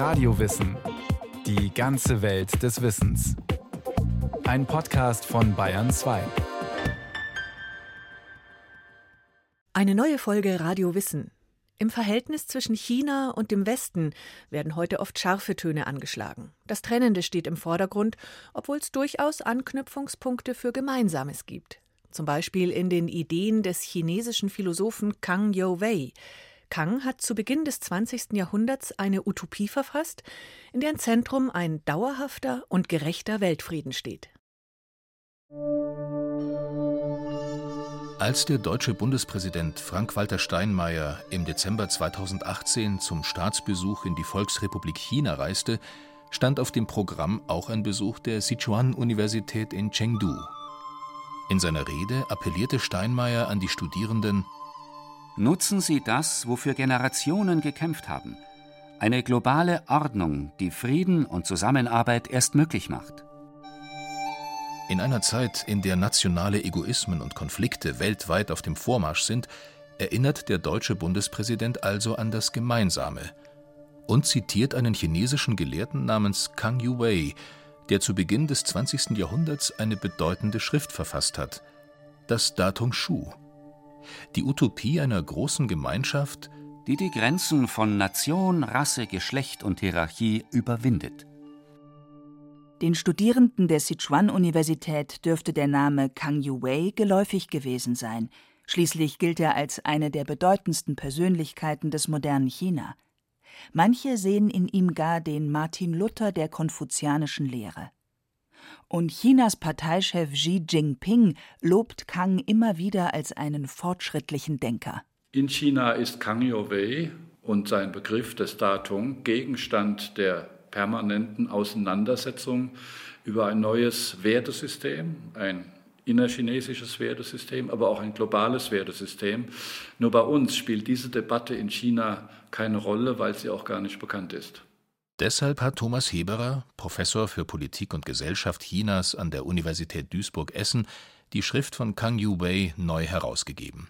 Radiowissen. Die ganze Welt des Wissens. Ein Podcast von Bayern 2. Eine neue Folge Radio Wissen. Im Verhältnis zwischen China und dem Westen werden heute oft scharfe Töne angeschlagen. Das Trennende steht im Vordergrund, obwohl es durchaus Anknüpfungspunkte für Gemeinsames gibt. Zum Beispiel in den Ideen des chinesischen Philosophen Kang You-wei. Kang hat zu Beginn des 20. Jahrhunderts eine Utopie verfasst, in deren Zentrum ein dauerhafter und gerechter Weltfrieden steht. Als der deutsche Bundespräsident Frank-Walter Steinmeier im Dezember 2018 zum Staatsbesuch in die Volksrepublik China reiste, stand auf dem Programm auch ein Besuch der Sichuan-Universität in Chengdu. In seiner Rede appellierte Steinmeier an die Studierenden, Nutzen Sie das, wofür Generationen gekämpft haben. Eine globale Ordnung, die Frieden und Zusammenarbeit erst möglich macht. In einer Zeit, in der nationale Egoismen und Konflikte weltweit auf dem Vormarsch sind, erinnert der deutsche Bundespräsident also an das Gemeinsame und zitiert einen chinesischen Gelehrten namens Kang Yu-wei, der zu Beginn des 20. Jahrhunderts eine bedeutende Schrift verfasst hat, das Datung Shu. Die Utopie einer großen Gemeinschaft, die die Grenzen von Nation, Rasse, Geschlecht und Hierarchie überwindet. Den Studierenden der Sichuan-Universität dürfte der Name Kang Yu-wei geläufig gewesen sein. Schließlich gilt er als eine der bedeutendsten Persönlichkeiten des modernen China. Manche sehen in ihm gar den Martin Luther der konfuzianischen Lehre. Und Chinas Parteichef Xi Jinping lobt Kang immer wieder als einen fortschrittlichen Denker. In China ist Kang Youwei und sein Begriff des Datung Gegenstand der permanenten Auseinandersetzung über ein neues Wertesystem, ein innerchinesisches Wertesystem, aber auch ein globales Wertesystem. Nur bei uns spielt diese Debatte in China keine Rolle, weil sie auch gar nicht bekannt ist. Deshalb hat Thomas Heberer, Professor für Politik und Gesellschaft Chinas an der Universität Duisburg-Essen, die Schrift von Kang Yu-wei neu herausgegeben.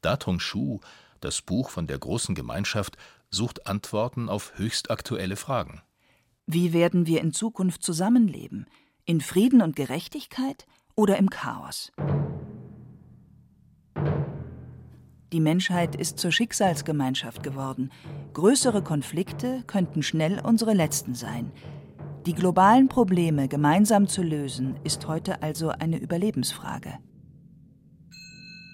Datung Shu, das Buch von der großen Gemeinschaft, sucht Antworten auf höchst aktuelle Fragen. Wie werden wir in Zukunft zusammenleben? In Frieden und Gerechtigkeit oder im Chaos? Die Menschheit ist zur Schicksalsgemeinschaft geworden. Größere Konflikte könnten schnell unsere letzten sein. Die globalen Probleme gemeinsam zu lösen, ist heute also eine Überlebensfrage.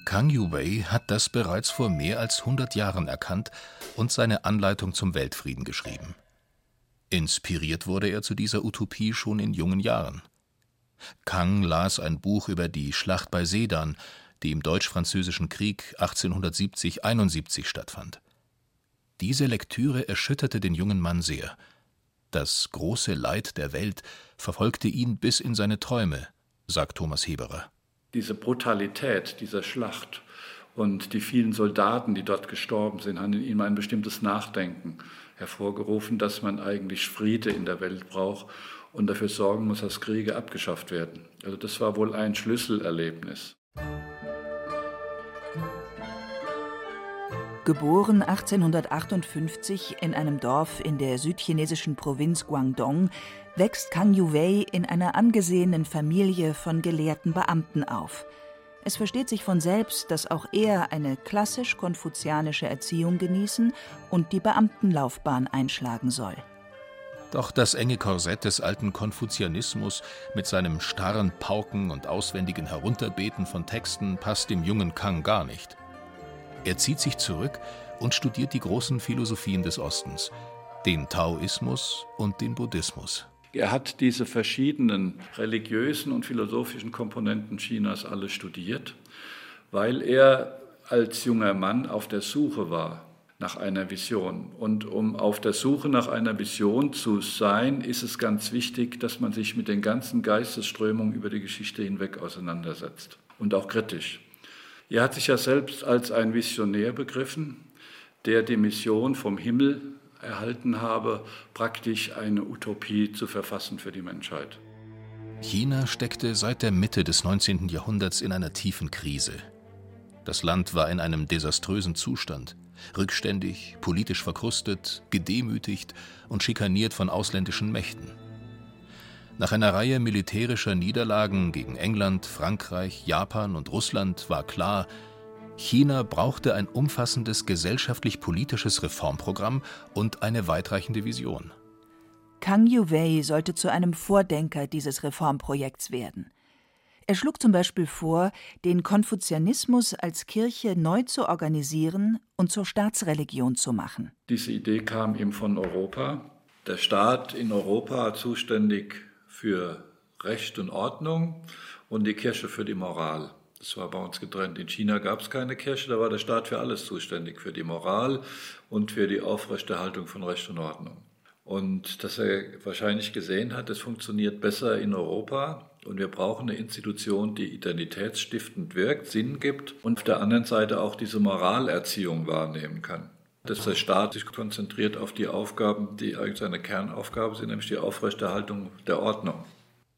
Kang Yu-wei hat das bereits vor mehr als 100 Jahren erkannt und seine Anleitung zum Weltfrieden geschrieben. Inspiriert wurde er zu dieser Utopie schon in jungen Jahren. Kang las ein Buch über die Schlacht bei Sedan, die im Deutsch-Französischen Krieg 1870-71 stattfand. Diese Lektüre erschütterte den jungen Mann sehr. Das große Leid der Welt verfolgte ihn bis in seine Träume, sagt Thomas Heberer diese Brutalität dieser Schlacht und die vielen Soldaten, die dort gestorben sind, haben in ihm ein bestimmtes Nachdenken hervorgerufen, dass man eigentlich Friede in der Welt braucht und dafür sorgen muss, dass Kriege abgeschafft werden. Also das war wohl ein Schlüsselerlebnis. Geboren 1858 in einem Dorf in der südchinesischen Provinz Guangdong, wächst Kang Yuwei in einer angesehenen Familie von gelehrten Beamten auf. Es versteht sich von selbst, dass auch er eine klassisch-konfuzianische Erziehung genießen und die Beamtenlaufbahn einschlagen soll. Doch das enge Korsett des alten Konfuzianismus mit seinem starren Pauken und auswendigen Herunterbeten von Texten passt dem jungen Kang gar nicht. Er zieht sich zurück und studiert die großen Philosophien des Ostens, den Taoismus und den Buddhismus. Er hat diese verschiedenen religiösen und philosophischen Komponenten Chinas alle studiert, weil er als junger Mann auf der Suche war nach einer Vision. Und um auf der Suche nach einer Vision zu sein, ist es ganz wichtig, dass man sich mit den ganzen Geistesströmungen über die Geschichte hinweg auseinandersetzt und auch kritisch. Er hat sich ja selbst als ein Visionär begriffen, der die Mission vom Himmel erhalten habe, praktisch eine Utopie zu verfassen für die Menschheit. China steckte seit der Mitte des 19. Jahrhunderts in einer tiefen Krise. Das Land war in einem desaströsen Zustand. rückständig, politisch verkrustet, gedemütigt und schikaniert von ausländischen Mächten. Nach einer Reihe militärischer Niederlagen gegen England, Frankreich, Japan und Russland war klar, China brauchte ein umfassendes gesellschaftlich-politisches Reformprogramm und eine weitreichende Vision. Kang Yuwei sollte zu einem Vordenker dieses Reformprojekts werden. Er schlug zum Beispiel vor, den Konfuzianismus als Kirche neu zu organisieren und zur Staatsreligion zu machen. Diese Idee kam ihm von Europa. Der Staat in Europa zuständig für Recht und Ordnung und die Kirche für die Moral. Das war bei uns getrennt. In China gab es keine Kirche, da war der Staat für alles zuständig, für die Moral und für die Aufrechterhaltung von Recht und Ordnung. Und dass er wahrscheinlich gesehen hat, es funktioniert besser in Europa und wir brauchen eine Institution, die identitätsstiftend wirkt, Sinn gibt und auf der anderen Seite auch diese Moralerziehung wahrnehmen kann. Dass der Staat sich konzentriert auf die Aufgaben, die eigentlich seine Kernaufgabe sind, nämlich die Aufrechterhaltung der Ordnung.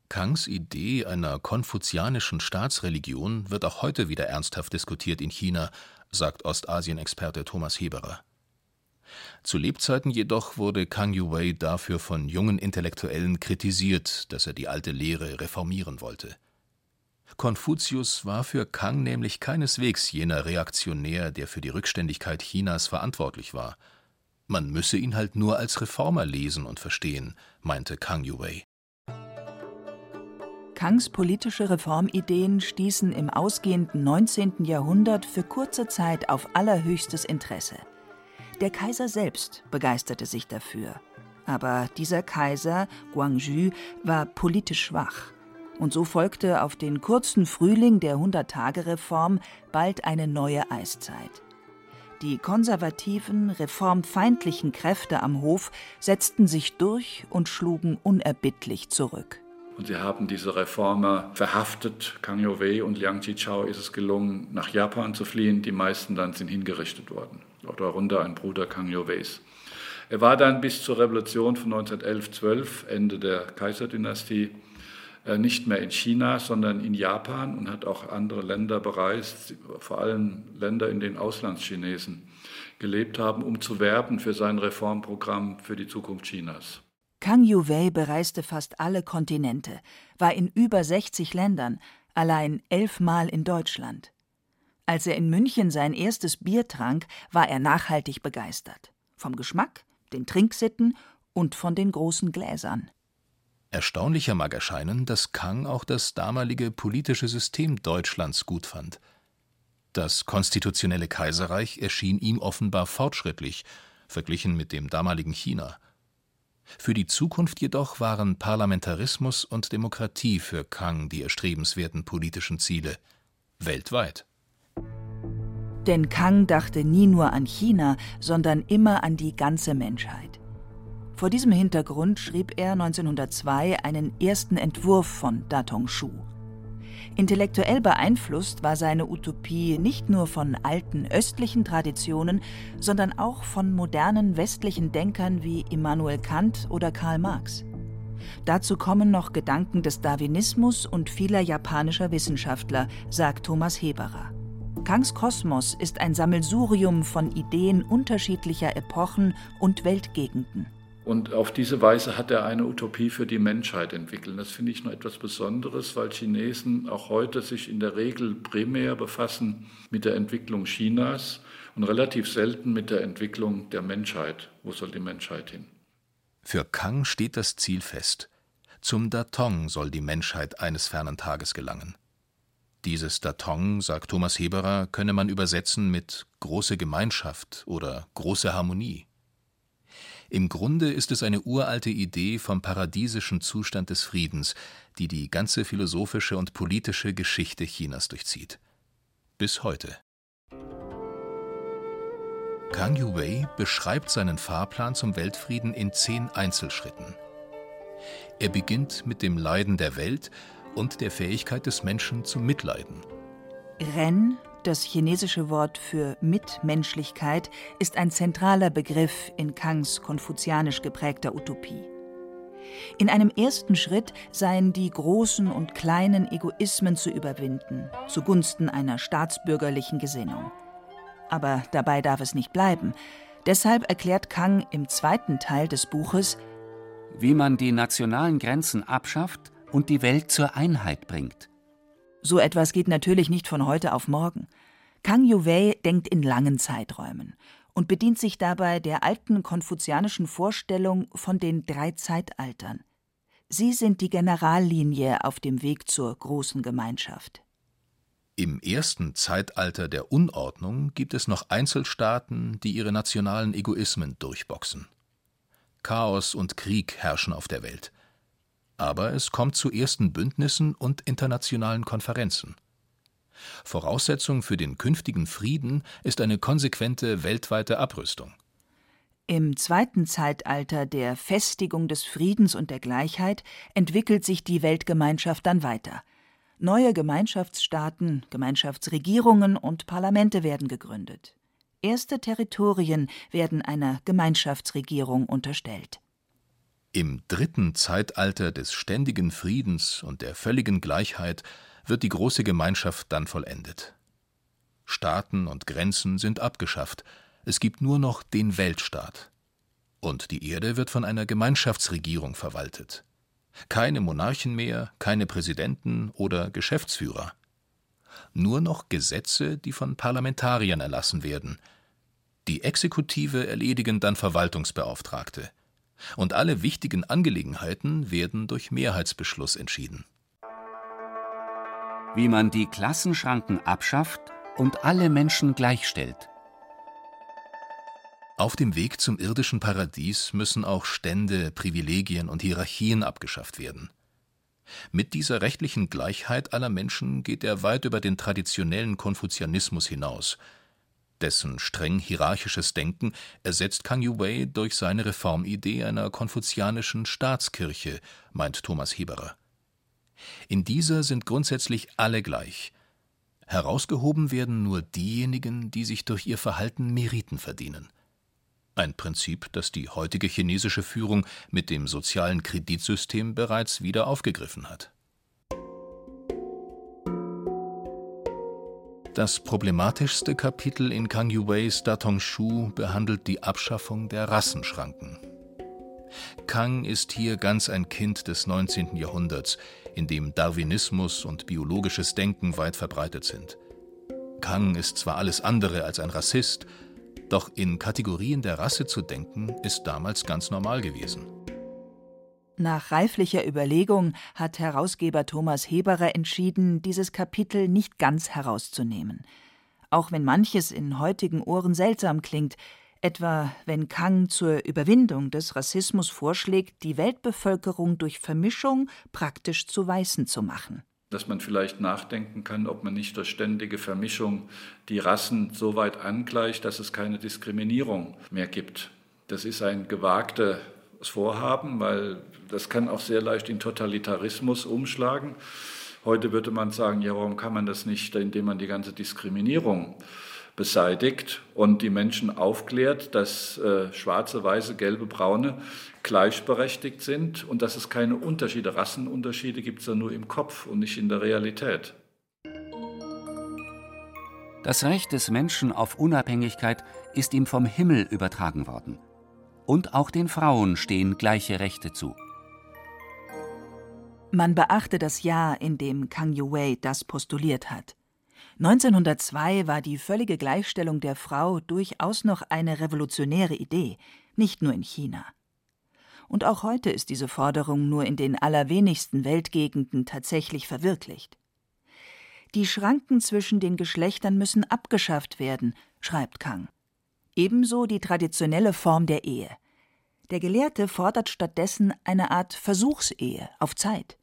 Kangs Idee einer konfuzianischen Staatsreligion wird auch heute wieder ernsthaft diskutiert in China, sagt Ostasien-Experte Thomas Heberer. Zu Lebzeiten jedoch wurde Kang Yuwei dafür von jungen Intellektuellen kritisiert, dass er die alte Lehre reformieren wollte. Konfuzius war für Kang nämlich keineswegs jener Reaktionär, der für die Rückständigkeit Chinas verantwortlich war. Man müsse ihn halt nur als Reformer lesen und verstehen, meinte Kang Yuwei. Kangs politische Reformideen stießen im ausgehenden 19. Jahrhundert für kurze Zeit auf allerhöchstes Interesse. Der Kaiser selbst begeisterte sich dafür. Aber dieser Kaiser, Guangzhou, war politisch schwach. Und so folgte auf den kurzen Frühling der Hunderttagereform bald eine neue Eiszeit. Die konservativen, reformfeindlichen Kräfte am Hof setzten sich durch und schlugen unerbittlich zurück. Und sie haben diese Reformer verhaftet. Kang Youwei und Liang Qichao ist es gelungen, nach Japan zu fliehen. Die meisten dann sind hingerichtet worden darunter ein Bruder Kang Youweis. Er war dann bis zur Revolution von 1911-12, Ende der Kaiserdynastie, nicht mehr in China, sondern in Japan und hat auch andere Länder bereist, vor allem Länder, in denen Auslandschinesen gelebt haben, um zu werben für sein Reformprogramm für die Zukunft Chinas. Kang Yuwei bereiste fast alle Kontinente, war in über 60 Ländern, allein elfmal in Deutschland. Als er in München sein erstes Bier trank, war er nachhaltig begeistert. Vom Geschmack, den Trinksitten und von den großen Gläsern. Erstaunlicher mag erscheinen, dass Kang auch das damalige politische System Deutschlands gut fand. Das konstitutionelle Kaiserreich erschien ihm offenbar fortschrittlich, verglichen mit dem damaligen China. Für die Zukunft jedoch waren Parlamentarismus und Demokratie für Kang die erstrebenswerten politischen Ziele weltweit. Denn Kang dachte nie nur an China, sondern immer an die ganze Menschheit. Vor diesem Hintergrund schrieb er 1902 einen ersten Entwurf von Datong Shu. Intellektuell beeinflusst war seine Utopie nicht nur von alten östlichen Traditionen, sondern auch von modernen westlichen Denkern wie Immanuel Kant oder Karl Marx. Dazu kommen noch Gedanken des Darwinismus und vieler japanischer Wissenschaftler, sagt Thomas Heberer. Kangs Kosmos ist ein Sammelsurium von Ideen unterschiedlicher Epochen und Weltgegenden. Und auf diese Weise hat er eine Utopie für die Menschheit entwickelt. Das finde ich noch etwas Besonderes, weil Chinesen auch heute sich in der Regel primär befassen mit der Entwicklung Chinas und relativ selten mit der Entwicklung der Menschheit. Wo soll die Menschheit hin? Für Kang steht das Ziel fest. Zum Datong soll die Menschheit eines fernen Tages gelangen. Dieses Datong, sagt Thomas Heberer, könne man übersetzen mit große Gemeinschaft oder große Harmonie. Im Grunde ist es eine uralte Idee vom paradiesischen Zustand des Friedens, die die ganze philosophische und politische Geschichte Chinas durchzieht. Bis heute. Kang Yuwei beschreibt seinen Fahrplan zum Weltfrieden in zehn Einzelschritten. Er beginnt mit dem Leiden der Welt und der Fähigkeit des Menschen zu mitleiden. Ren, das chinesische Wort für Mitmenschlichkeit, ist ein zentraler Begriff in Kangs konfuzianisch geprägter Utopie. In einem ersten Schritt seien die großen und kleinen Egoismen zu überwinden, zugunsten einer staatsbürgerlichen Gesinnung. Aber dabei darf es nicht bleiben. Deshalb erklärt Kang im zweiten Teil des Buches, wie man die nationalen Grenzen abschafft und die Welt zur Einheit bringt. So etwas geht natürlich nicht von heute auf morgen. Kang Yuwei denkt in langen Zeiträumen und bedient sich dabei der alten konfuzianischen Vorstellung von den drei Zeitaltern. Sie sind die Generallinie auf dem Weg zur großen Gemeinschaft. Im ersten Zeitalter der Unordnung gibt es noch Einzelstaaten, die ihre nationalen Egoismen durchboxen. Chaos und Krieg herrschen auf der Welt. Aber es kommt zu ersten Bündnissen und internationalen Konferenzen. Voraussetzung für den künftigen Frieden ist eine konsequente weltweite Abrüstung. Im zweiten Zeitalter der Festigung des Friedens und der Gleichheit entwickelt sich die Weltgemeinschaft dann weiter. Neue Gemeinschaftsstaaten, Gemeinschaftsregierungen und Parlamente werden gegründet. Erste Territorien werden einer Gemeinschaftsregierung unterstellt. Im dritten Zeitalter des ständigen Friedens und der völligen Gleichheit wird die große Gemeinschaft dann vollendet. Staaten und Grenzen sind abgeschafft, es gibt nur noch den Weltstaat. Und die Erde wird von einer Gemeinschaftsregierung verwaltet. Keine Monarchen mehr, keine Präsidenten oder Geschäftsführer. Nur noch Gesetze, die von Parlamentariern erlassen werden. Die Exekutive erledigen dann Verwaltungsbeauftragte. Und alle wichtigen Angelegenheiten werden durch Mehrheitsbeschluss entschieden. Wie man die Klassenschranken abschafft und alle Menschen gleichstellt. Auf dem Weg zum irdischen Paradies müssen auch Stände, Privilegien und Hierarchien abgeschafft werden. Mit dieser rechtlichen Gleichheit aller Menschen geht er weit über den traditionellen Konfuzianismus hinaus. Dessen streng hierarchisches Denken ersetzt Kang Yu-wei durch seine Reformidee einer konfuzianischen Staatskirche, meint Thomas Heberer. In dieser sind grundsätzlich alle gleich. Herausgehoben werden nur diejenigen, die sich durch ihr Verhalten Meriten verdienen. Ein Prinzip, das die heutige chinesische Führung mit dem sozialen Kreditsystem bereits wieder aufgegriffen hat. Das problematischste Kapitel in Kang Yuweis Datong Shu behandelt die Abschaffung der Rassenschranken. Kang ist hier ganz ein Kind des 19. Jahrhunderts, in dem Darwinismus und biologisches Denken weit verbreitet sind. Kang ist zwar alles andere als ein Rassist, doch in Kategorien der Rasse zu denken, ist damals ganz normal gewesen. Nach reiflicher Überlegung hat Herausgeber Thomas Heberer entschieden, dieses Kapitel nicht ganz herauszunehmen. Auch wenn manches in heutigen Ohren seltsam klingt, etwa wenn Kang zur Überwindung des Rassismus vorschlägt, die Weltbevölkerung durch Vermischung praktisch zu Weißen zu machen dass man vielleicht nachdenken kann, ob man nicht durch ständige Vermischung die Rassen so weit angleicht, dass es keine Diskriminierung mehr gibt. Das ist ein gewagtes Vorhaben, weil das kann auch sehr leicht in Totalitarismus umschlagen. Heute würde man sagen, ja, warum kann man das nicht, indem man die ganze Diskriminierung beseitigt und die Menschen aufklärt, dass äh, schwarze, weiße, gelbe, braune gleichberechtigt sind und dass es keine Unterschiede, Rassenunterschiede gibt ja nur im Kopf und nicht in der Realität. Das Recht des Menschen auf Unabhängigkeit ist ihm vom Himmel übertragen worden. Und auch den Frauen stehen gleiche Rechte zu. Man beachte das Jahr, in dem Kang Yuwei das postuliert hat. 1902 war die völlige Gleichstellung der Frau durchaus noch eine revolutionäre Idee, nicht nur in China. Und auch heute ist diese Forderung nur in den allerwenigsten Weltgegenden tatsächlich verwirklicht. Die Schranken zwischen den Geschlechtern müssen abgeschafft werden, schreibt Kang. Ebenso die traditionelle Form der Ehe. Der Gelehrte fordert stattdessen eine Art Versuchsehe auf Zeit.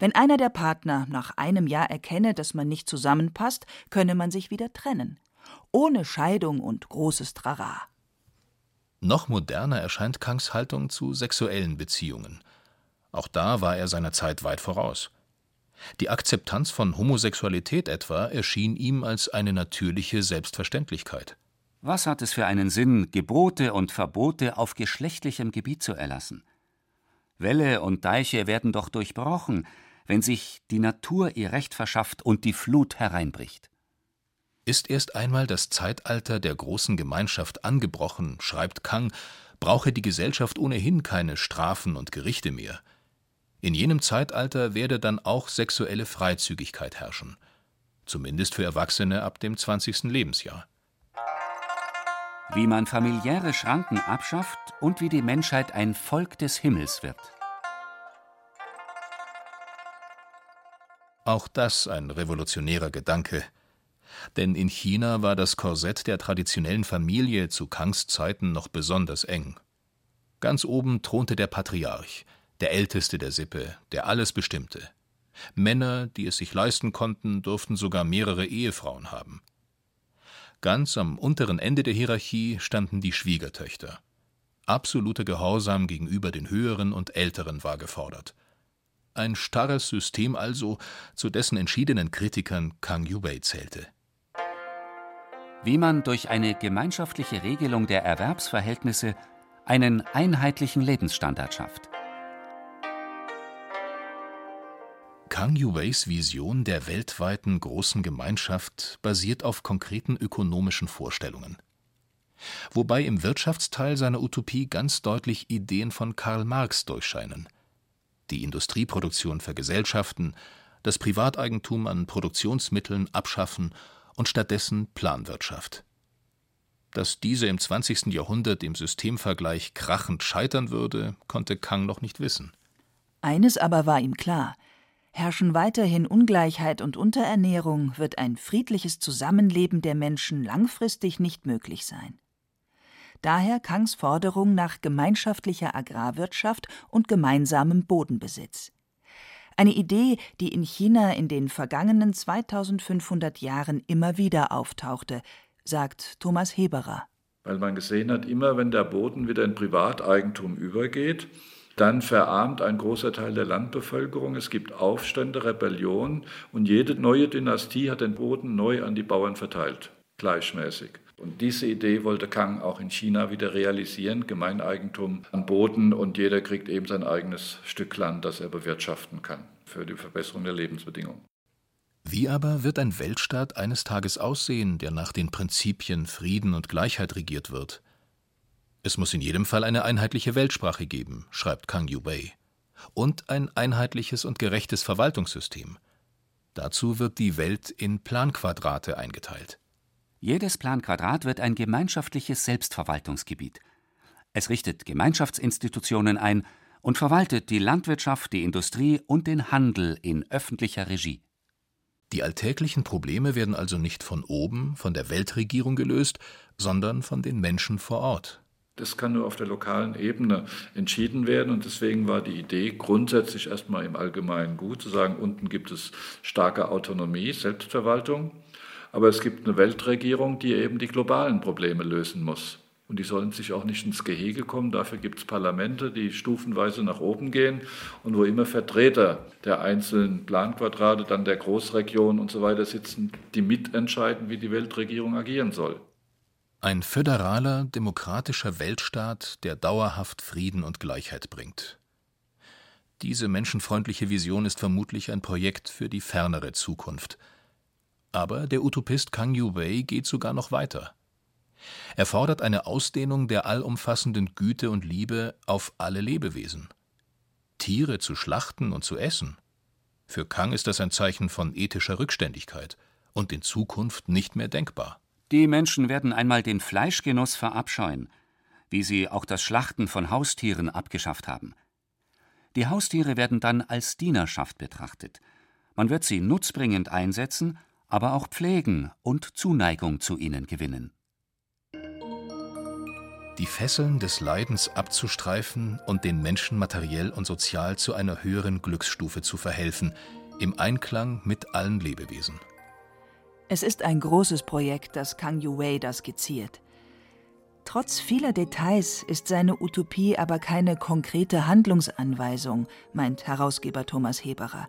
Wenn einer der Partner nach einem Jahr erkenne, dass man nicht zusammenpasst, könne man sich wieder trennen. Ohne Scheidung und großes Trara. Noch moderner erscheint Kangs Haltung zu sexuellen Beziehungen. Auch da war er seiner Zeit weit voraus. Die Akzeptanz von Homosexualität etwa erschien ihm als eine natürliche Selbstverständlichkeit. Was hat es für einen Sinn, Gebote und Verbote auf geschlechtlichem Gebiet zu erlassen? Wälle und Deiche werden doch durchbrochen, wenn sich die Natur ihr Recht verschafft und die Flut hereinbricht. Ist erst einmal das Zeitalter der großen Gemeinschaft angebrochen, schreibt Kang, brauche die Gesellschaft ohnehin keine Strafen und Gerichte mehr. In jenem Zeitalter werde dann auch sexuelle Freizügigkeit herrschen, zumindest für Erwachsene ab dem 20. Lebensjahr. Wie man familiäre Schranken abschafft und wie die Menschheit ein Volk des Himmels wird. Auch das ein revolutionärer Gedanke. Denn in China war das Korsett der traditionellen Familie zu Kangs Zeiten noch besonders eng. Ganz oben thronte der Patriarch, der Älteste der Sippe, der alles bestimmte. Männer, die es sich leisten konnten, durften sogar mehrere Ehefrauen haben. Ganz am unteren Ende der Hierarchie standen die Schwiegertöchter. Absoluter Gehorsam gegenüber den Höheren und Älteren war gefordert. Ein starres System also, zu dessen entschiedenen Kritikern Kang Yubei zählte. Wie man durch eine gemeinschaftliche Regelung der Erwerbsverhältnisse einen einheitlichen Lebensstandard schafft. Kang Yuweis Vision der weltweiten großen Gemeinschaft basiert auf konkreten ökonomischen Vorstellungen. Wobei im Wirtschaftsteil seiner Utopie ganz deutlich Ideen von Karl Marx durchscheinen die Industrieproduktion vergesellschaften, das Privateigentum an Produktionsmitteln abschaffen und stattdessen Planwirtschaft. Dass diese im 20. Jahrhundert im Systemvergleich krachend scheitern würde, konnte Kang noch nicht wissen. Eines aber war ihm klar: Herrschen weiterhin Ungleichheit und Unterernährung, wird ein friedliches Zusammenleben der Menschen langfristig nicht möglich sein. Daher Kangs Forderung nach gemeinschaftlicher Agrarwirtschaft und gemeinsamem Bodenbesitz. Eine Idee, die in China in den vergangenen 2500 Jahren immer wieder auftauchte, sagt Thomas Heberer. Weil man gesehen hat, immer wenn der Boden wieder in Privateigentum übergeht, dann verarmt ein großer Teil der Landbevölkerung. Es gibt Aufstände, Rebellionen und jede neue Dynastie hat den Boden neu an die Bauern verteilt, gleichmäßig. Und diese Idee wollte Kang auch in China wieder realisieren, Gemeineigentum an Boden und jeder kriegt eben sein eigenes Stück Land, das er bewirtschaften kann für die Verbesserung der Lebensbedingungen. Wie aber wird ein Weltstaat eines Tages aussehen, der nach den Prinzipien Frieden und Gleichheit regiert wird? Es muss in jedem Fall eine einheitliche Weltsprache geben, schreibt Kang Yubei, und ein einheitliches und gerechtes Verwaltungssystem. Dazu wird die Welt in Planquadrate eingeteilt. Jedes Planquadrat wird ein gemeinschaftliches Selbstverwaltungsgebiet. Es richtet Gemeinschaftsinstitutionen ein und verwaltet die Landwirtschaft, die Industrie und den Handel in öffentlicher Regie. Die alltäglichen Probleme werden also nicht von oben, von der Weltregierung gelöst, sondern von den Menschen vor Ort. Das kann nur auf der lokalen Ebene entschieden werden und deswegen war die Idee grundsätzlich erstmal im Allgemeinen gut, zu sagen, unten gibt es starke Autonomie, Selbstverwaltung aber es gibt eine Weltregierung, die eben die globalen Probleme lösen muss. Und die sollen sich auch nicht ins Gehege kommen. Dafür gibt es Parlamente, die stufenweise nach oben gehen und wo immer Vertreter der einzelnen Planquadrate, dann der Großregion und so weiter sitzen, die mitentscheiden, wie die Weltregierung agieren soll. Ein föderaler, demokratischer Weltstaat, der dauerhaft Frieden und Gleichheit bringt. Diese menschenfreundliche Vision ist vermutlich ein Projekt für die fernere Zukunft – aber der Utopist Kang Yu-wei geht sogar noch weiter. Er fordert eine Ausdehnung der allumfassenden Güte und Liebe auf alle Lebewesen. Tiere zu schlachten und zu essen. Für Kang ist das ein Zeichen von ethischer Rückständigkeit und in Zukunft nicht mehr denkbar. Die Menschen werden einmal den Fleischgenuss verabscheuen, wie sie auch das Schlachten von Haustieren abgeschafft haben. Die Haustiere werden dann als Dienerschaft betrachtet. Man wird sie nutzbringend einsetzen aber auch pflegen und Zuneigung zu ihnen gewinnen. Die Fesseln des Leidens abzustreifen und den Menschen materiell und sozial zu einer höheren Glücksstufe zu verhelfen, im Einklang mit allen Lebewesen. Es ist ein großes Projekt, das Kang Yuwei da skizziert. Trotz vieler Details ist seine Utopie aber keine konkrete Handlungsanweisung, meint Herausgeber Thomas Heberer.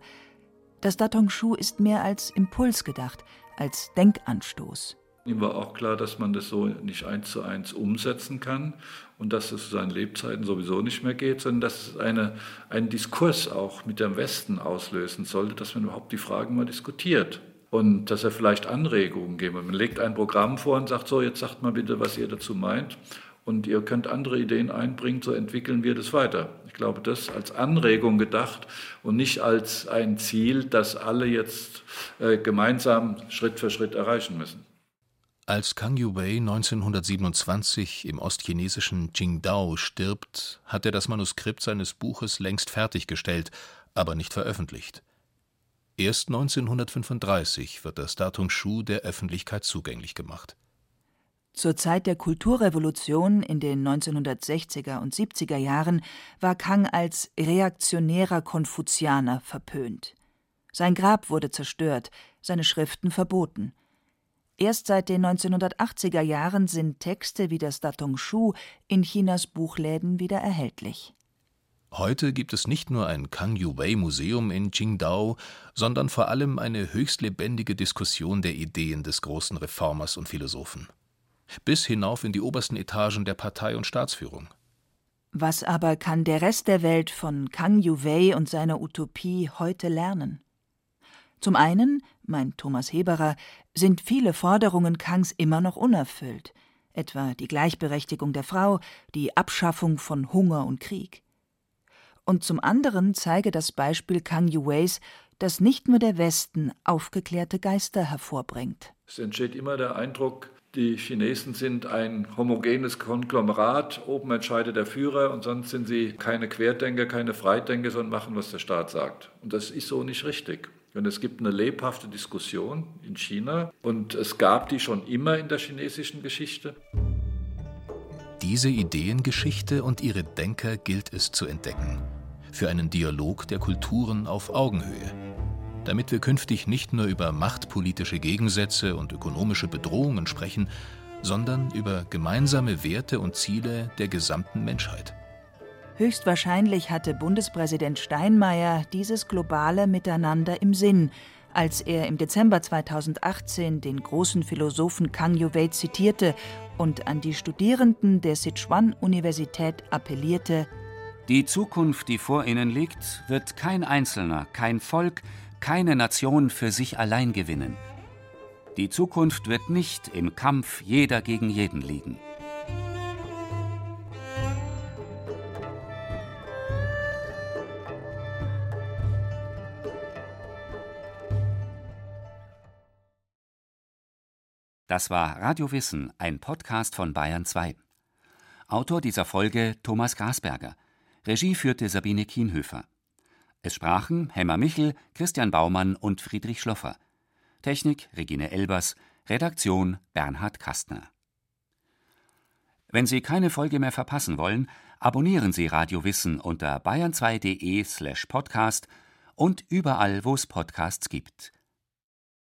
Das Datong-Shu ist mehr als Impuls gedacht, als Denkanstoß. Ihm war auch klar, dass man das so nicht eins zu eins umsetzen kann und dass es zu seinen Lebzeiten sowieso nicht mehr geht, sondern dass es eine, einen Diskurs auch mit dem Westen auslösen sollte, dass man überhaupt die Fragen mal diskutiert. Und dass er vielleicht Anregungen geben. Man legt ein Programm vor und sagt so, jetzt sagt mal bitte, was ihr dazu meint und ihr könnt andere Ideen einbringen, so entwickeln wir das weiter. Ich glaube, das als Anregung gedacht und nicht als ein Ziel, das alle jetzt äh, gemeinsam Schritt für Schritt erreichen müssen. Als Kang Yu-wei 1927 im ostchinesischen Qingdao stirbt, hat er das Manuskript seines Buches längst fertiggestellt, aber nicht veröffentlicht. Erst 1935 wird das Datum Shu der Öffentlichkeit zugänglich gemacht. Zur Zeit der Kulturrevolution in den 1960er und 70er Jahren war Kang als reaktionärer Konfuzianer verpönt. Sein Grab wurde zerstört, seine Schriften verboten. Erst seit den 1980er Jahren sind Texte wie das Datong Shu in Chinas Buchläden wieder erhältlich. Heute gibt es nicht nur ein Kang Yu-wei Museum in Qingdao, sondern vor allem eine höchst lebendige Diskussion der Ideen des großen Reformers und Philosophen bis hinauf in die obersten Etagen der Partei und Staatsführung. Was aber kann der Rest der Welt von Kang Yu-wei und seiner Utopie heute lernen? Zum einen, meint Thomas Heberer, sind viele Forderungen Kangs immer noch unerfüllt, etwa die Gleichberechtigung der Frau, die Abschaffung von Hunger und Krieg. Und zum anderen zeige das Beispiel Kang Yu-weis, dass nicht nur der Westen aufgeklärte Geister hervorbringt. Es entsteht immer der Eindruck, die Chinesen sind ein homogenes Konglomerat. Oben entscheidet der Führer und sonst sind sie keine Querdenker, keine Freidenker, sondern machen, was der Staat sagt. Und das ist so nicht richtig. Und es gibt eine lebhafte Diskussion in China und es gab die schon immer in der chinesischen Geschichte. Diese Ideengeschichte und ihre Denker gilt es zu entdecken. Für einen Dialog der Kulturen auf Augenhöhe damit wir künftig nicht nur über machtpolitische Gegensätze und ökonomische Bedrohungen sprechen, sondern über gemeinsame Werte und Ziele der gesamten Menschheit. Höchstwahrscheinlich hatte Bundespräsident Steinmeier dieses globale Miteinander im Sinn, als er im Dezember 2018 den großen Philosophen Kang Yu-wei zitierte und an die Studierenden der Sichuan-Universität appellierte: Die Zukunft, die vor ihnen liegt, wird kein Einzelner, kein Volk, keine Nation für sich allein gewinnen. Die Zukunft wird nicht im Kampf jeder gegen jeden liegen. Das war Radio Wissen, ein Podcast von Bayern 2. Autor dieser Folge Thomas Grasberger. Regie führte Sabine Kienhöfer. Es sprachen Hemmer Michel, Christian Baumann und Friedrich Schloffer. Technik Regine Elbers, Redaktion Bernhard Kastner. Wenn Sie keine Folge mehr verpassen wollen, abonnieren Sie Radio Wissen unter bayern2.de slash podcast und überall, wo es Podcasts gibt.